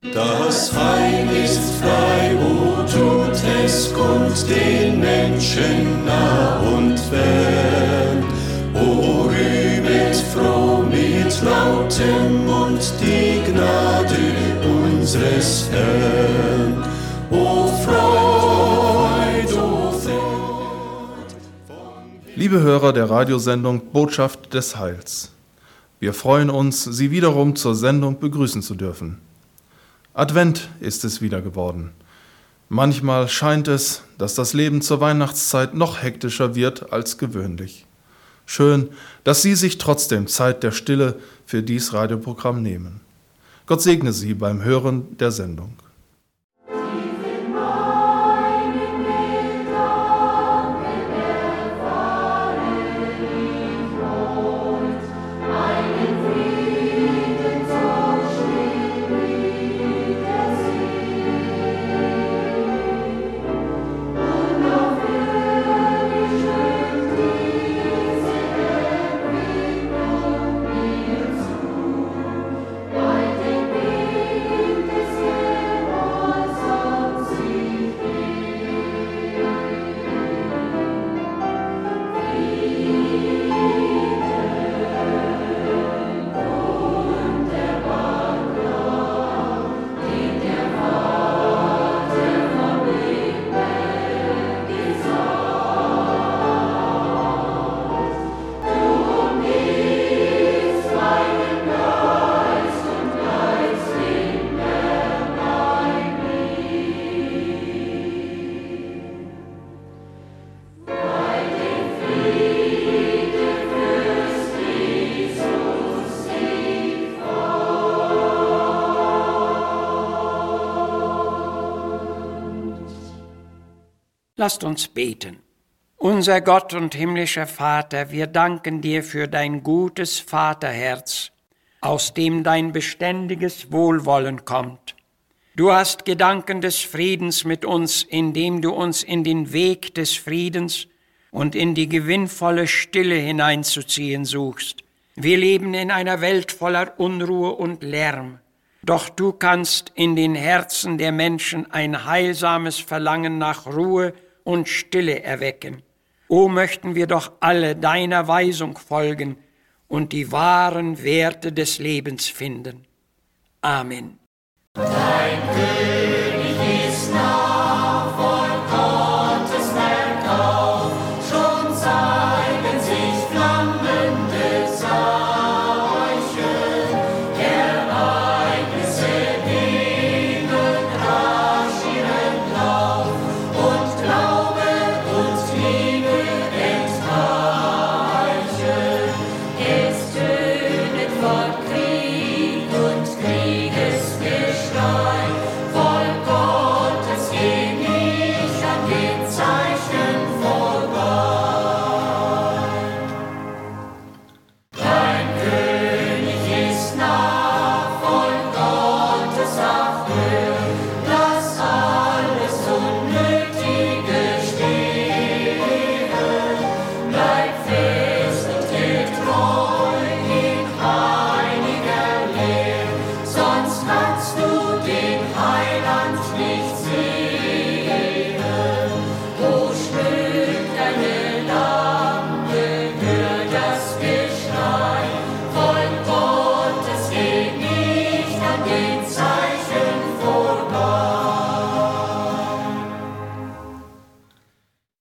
Das Heil ist frei, wo tut es kund den Menschen nah und fern. O rühmet froh mit lautem Mund die Gnade unseres Herrn. O Freud, o Freud. Liebe Hörer der Radiosendung Botschaft des Heils. Wir freuen uns, Sie wiederum zur Sendung begrüßen zu dürfen. Advent ist es wieder geworden. Manchmal scheint es, dass das Leben zur Weihnachtszeit noch hektischer wird als gewöhnlich. Schön, dass Sie sich trotzdem Zeit der Stille für dies Radioprogramm nehmen. Gott segne Sie beim Hören der Sendung. Lasst uns beten. Unser Gott und himmlischer Vater, wir danken dir für dein gutes Vaterherz, aus dem dein beständiges Wohlwollen kommt. Du hast Gedanken des Friedens mit uns, indem du uns in den Weg des Friedens und in die gewinnvolle Stille hineinzuziehen suchst. Wir leben in einer Welt voller Unruhe und Lärm. Doch du kannst in den Herzen der Menschen ein heilsames Verlangen nach Ruhe und Stille erwecken. O möchten wir doch alle deiner Weisung folgen und die wahren Werte des Lebens finden. Amen. Dein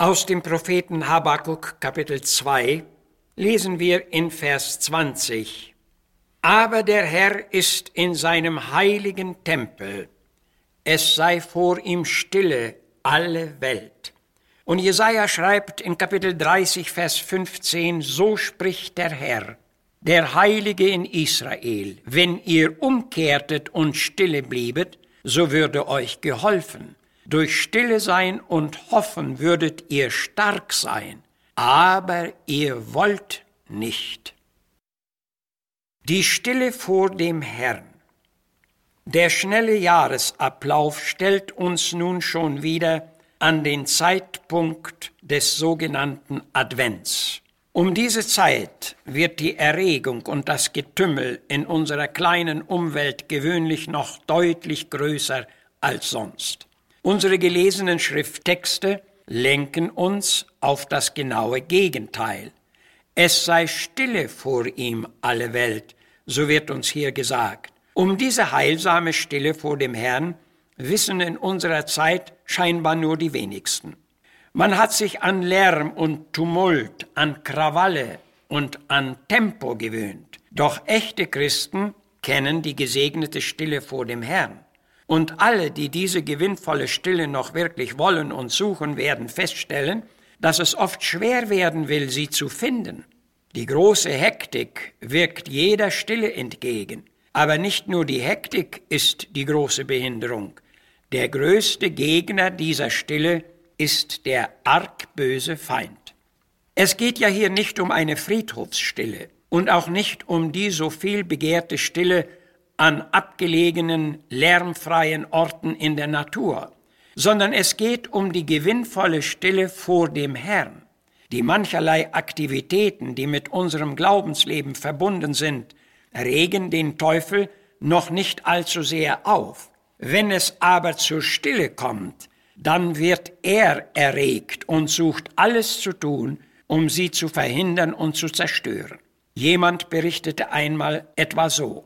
Aus dem Propheten Habakuk Kapitel 2 lesen wir in Vers 20. Aber der Herr ist in seinem heiligen Tempel. Es sei vor ihm stille alle Welt. Und Jesaja schreibt in Kapitel 30, Vers 15, so spricht der Herr, der Heilige in Israel, wenn ihr umkehrtet und stille bliebet, so würde euch geholfen. Durch Stille sein und Hoffen würdet ihr stark sein, aber ihr wollt nicht. Die Stille vor dem Herrn. Der schnelle Jahresablauf stellt uns nun schon wieder an den Zeitpunkt des sogenannten Advents. Um diese Zeit wird die Erregung und das Getümmel in unserer kleinen Umwelt gewöhnlich noch deutlich größer als sonst. Unsere gelesenen Schrifttexte lenken uns auf das genaue Gegenteil. Es sei stille vor ihm alle Welt, so wird uns hier gesagt. Um diese heilsame Stille vor dem Herrn wissen in unserer Zeit scheinbar nur die wenigsten. Man hat sich an Lärm und Tumult, an Krawalle und an Tempo gewöhnt. Doch echte Christen kennen die gesegnete Stille vor dem Herrn. Und alle, die diese gewinnvolle Stille noch wirklich wollen und suchen, werden feststellen, dass es oft schwer werden will, sie zu finden. Die große Hektik wirkt jeder Stille entgegen. Aber nicht nur die Hektik ist die große Behinderung. Der größte Gegner dieser Stille ist der arg böse Feind. Es geht ja hier nicht um eine Friedhofsstille und auch nicht um die so viel begehrte Stille an abgelegenen, lärmfreien Orten in der Natur, sondern es geht um die gewinnvolle Stille vor dem Herrn. Die mancherlei Aktivitäten, die mit unserem Glaubensleben verbunden sind, regen den Teufel noch nicht allzu sehr auf. Wenn es aber zur Stille kommt, dann wird er erregt und sucht alles zu tun, um sie zu verhindern und zu zerstören. Jemand berichtete einmal etwa so.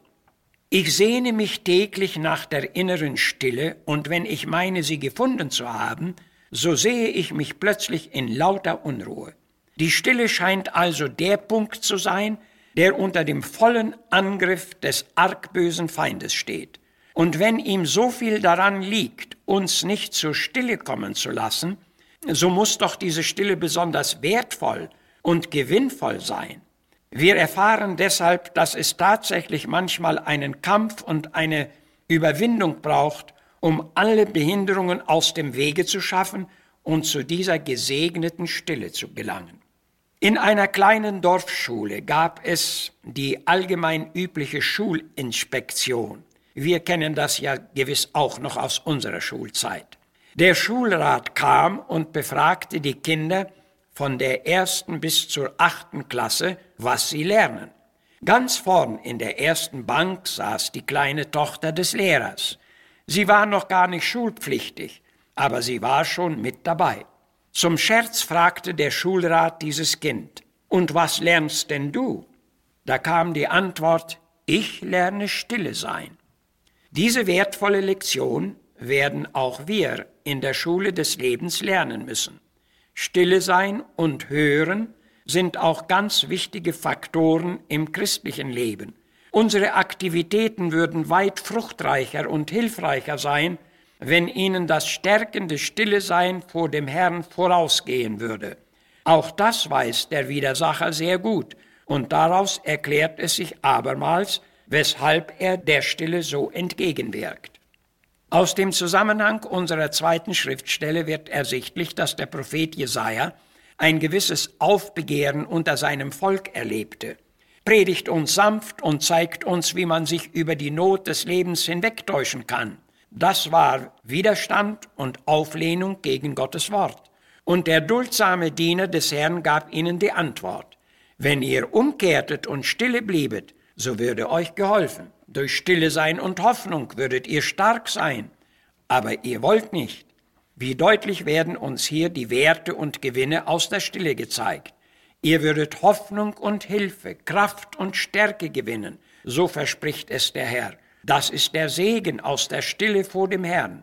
Ich sehne mich täglich nach der inneren Stille, und wenn ich meine, sie gefunden zu haben, so sehe ich mich plötzlich in lauter Unruhe. Die Stille scheint also der Punkt zu sein, der unter dem vollen Angriff des argbösen Feindes steht. Und wenn ihm so viel daran liegt, uns nicht zur Stille kommen zu lassen, so muss doch diese Stille besonders wertvoll und gewinnvoll sein. Wir erfahren deshalb, dass es tatsächlich manchmal einen Kampf und eine Überwindung braucht, um alle Behinderungen aus dem Wege zu schaffen und zu dieser gesegneten Stille zu gelangen. In einer kleinen Dorfschule gab es die allgemein übliche Schulinspektion. Wir kennen das ja gewiss auch noch aus unserer Schulzeit. Der Schulrat kam und befragte die Kinder von der ersten bis zur achten Klasse, was sie lernen. Ganz vorn in der ersten Bank saß die kleine Tochter des Lehrers. Sie war noch gar nicht schulpflichtig, aber sie war schon mit dabei. Zum Scherz fragte der Schulrat dieses Kind, und was lernst denn du? Da kam die Antwort, ich lerne stille sein. Diese wertvolle Lektion werden auch wir in der Schule des Lebens lernen müssen. Stille sein und hören sind auch ganz wichtige Faktoren im christlichen Leben. Unsere Aktivitäten würden weit fruchtreicher und hilfreicher sein, wenn ihnen das stärkende Stille sein vor dem Herrn vorausgehen würde. Auch das weiß der Widersacher sehr gut, und daraus erklärt es sich abermals, weshalb er der Stille so entgegenwirkt. Aus dem Zusammenhang unserer zweiten Schriftstelle wird ersichtlich, dass der Prophet Jesaja ein gewisses Aufbegehren unter seinem Volk erlebte, predigt uns sanft und zeigt uns, wie man sich über die Not des Lebens hinwegtäuschen kann. Das war Widerstand und Auflehnung gegen Gottes Wort. Und der duldsame Diener des Herrn gab ihnen die Antwort. Wenn ihr umkehrtet und stille bliebet, so würde euch geholfen. Durch Stille sein und Hoffnung würdet ihr stark sein, aber ihr wollt nicht. Wie deutlich werden uns hier die Werte und Gewinne aus der Stille gezeigt. Ihr würdet Hoffnung und Hilfe, Kraft und Stärke gewinnen, so verspricht es der Herr. Das ist der Segen aus der Stille vor dem Herrn,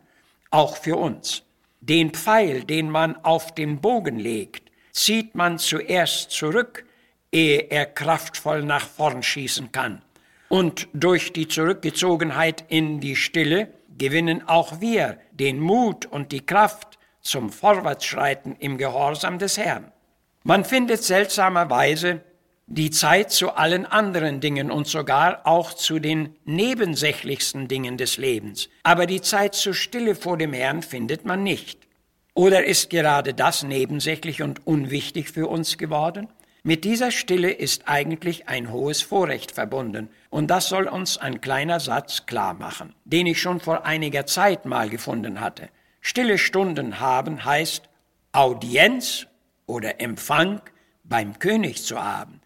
auch für uns. Den Pfeil, den man auf den Bogen legt, zieht man zuerst zurück, ehe er kraftvoll nach vorn schießen kann. Und durch die Zurückgezogenheit in die Stille gewinnen auch wir den Mut und die Kraft zum Vorwärtsschreiten im Gehorsam des Herrn. Man findet seltsamerweise die Zeit zu allen anderen Dingen und sogar auch zu den nebensächlichsten Dingen des Lebens. Aber die Zeit zur Stille vor dem Herrn findet man nicht. Oder ist gerade das nebensächlich und unwichtig für uns geworden? Mit dieser Stille ist eigentlich ein hohes Vorrecht verbunden, und das soll uns ein kleiner Satz klar machen, den ich schon vor einiger Zeit mal gefunden hatte. Stille Stunden haben heißt Audienz oder Empfang beim König zu haben.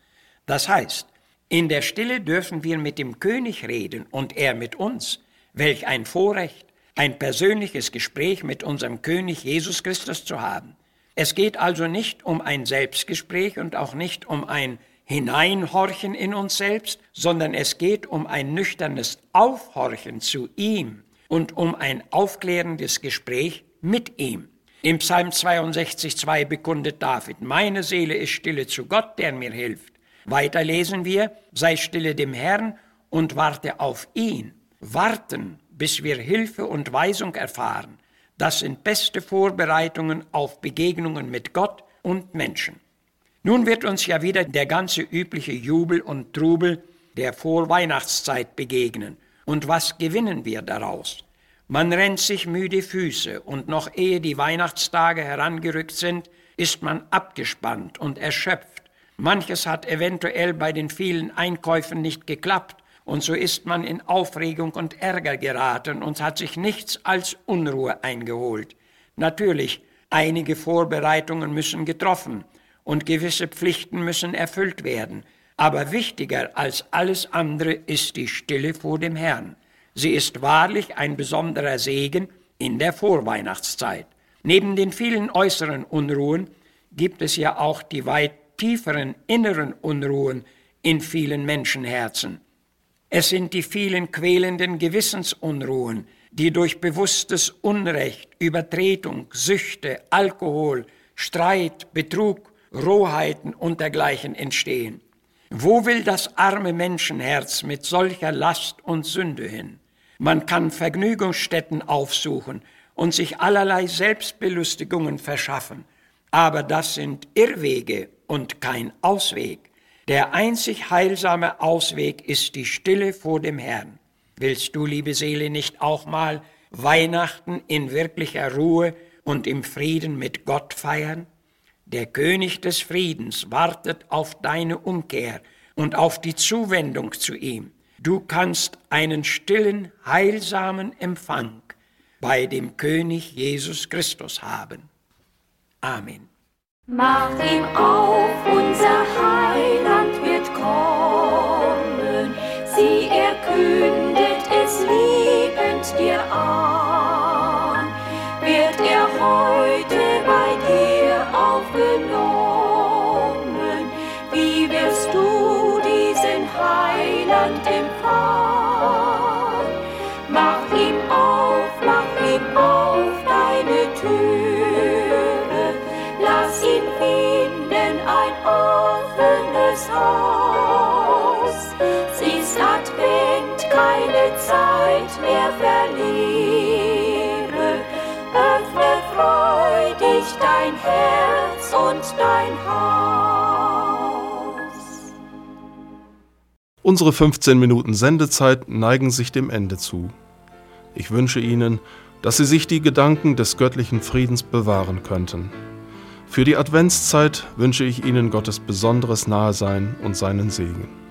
Das heißt, in der Stille dürfen wir mit dem König reden und er mit uns. Welch ein Vorrecht, ein persönliches Gespräch mit unserem König Jesus Christus zu haben. Es geht also nicht um ein Selbstgespräch und auch nicht um ein Hineinhorchen in uns selbst, sondern es geht um ein nüchternes Aufhorchen zu ihm und um ein aufklärendes Gespräch mit ihm. Im Psalm 62,2 bekundet David, meine Seele ist stille zu Gott, der mir hilft. Weiter lesen wir, sei stille dem Herrn und warte auf ihn. Warten, bis wir Hilfe und Weisung erfahren, das sind beste Vorbereitungen auf Begegnungen mit Gott und Menschen. Nun wird uns ja wieder der ganze übliche Jubel und Trubel der Vorweihnachtszeit begegnen. Und was gewinnen wir daraus? Man rennt sich müde Füße und noch ehe die Weihnachtstage herangerückt sind, ist man abgespannt und erschöpft. Manches hat eventuell bei den vielen Einkäufen nicht geklappt und so ist man in Aufregung und Ärger geraten und hat sich nichts als Unruhe eingeholt. Natürlich, einige Vorbereitungen müssen getroffen und gewisse Pflichten müssen erfüllt werden. Aber wichtiger als alles andere ist die Stille vor dem Herrn. Sie ist wahrlich ein besonderer Segen in der Vorweihnachtszeit. Neben den vielen äußeren Unruhen gibt es ja auch die weit tieferen inneren Unruhen in vielen Menschenherzen. Es sind die vielen quälenden Gewissensunruhen, die durch bewusstes Unrecht, Übertretung, Süchte, Alkohol, Streit, Betrug Rohheiten und dergleichen entstehen. Wo will das arme Menschenherz mit solcher Last und Sünde hin? Man kann Vergnügungsstätten aufsuchen und sich allerlei Selbstbelustigungen verschaffen, aber das sind Irrwege und kein Ausweg. Der einzig heilsame Ausweg ist die Stille vor dem Herrn. Willst du, liebe Seele, nicht auch mal Weihnachten in wirklicher Ruhe und im Frieden mit Gott feiern? Der König des Friedens wartet auf deine Umkehr und auf die Zuwendung zu ihm. Du kannst einen stillen, heilsamen Empfang bei dem König Jesus Christus haben. Amen. Mach ihm auf, unser Heiland Sie erkündet es liebend dir an. Wird er heute aufgenommen. Wie wirst du diesen Heiland empfangen? Mehr verliere. Öffne freudig dein Herz und dein Haus. Unsere 15 Minuten Sendezeit neigen sich dem Ende zu. Ich wünsche Ihnen, dass Sie sich die Gedanken des göttlichen Friedens bewahren könnten. Für die Adventszeit wünsche ich Ihnen Gottes besonderes Nahesein und seinen Segen.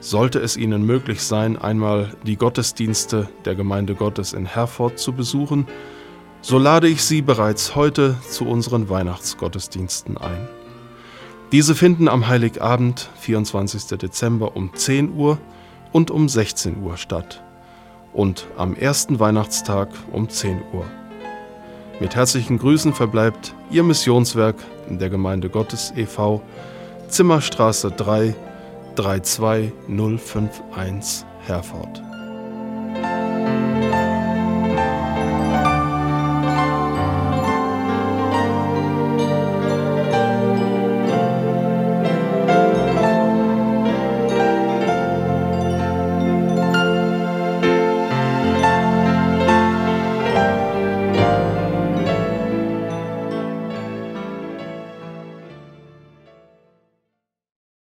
Sollte es Ihnen möglich sein, einmal die Gottesdienste der Gemeinde Gottes in Herford zu besuchen, so lade ich Sie bereits heute zu unseren Weihnachtsgottesdiensten ein. Diese finden am Heiligabend, 24. Dezember um 10 Uhr und um 16 Uhr statt und am ersten Weihnachtstag um 10 Uhr. Mit herzlichen Grüßen verbleibt Ihr Missionswerk in der Gemeinde Gottes e.V. Zimmerstraße 3 32051 Herford.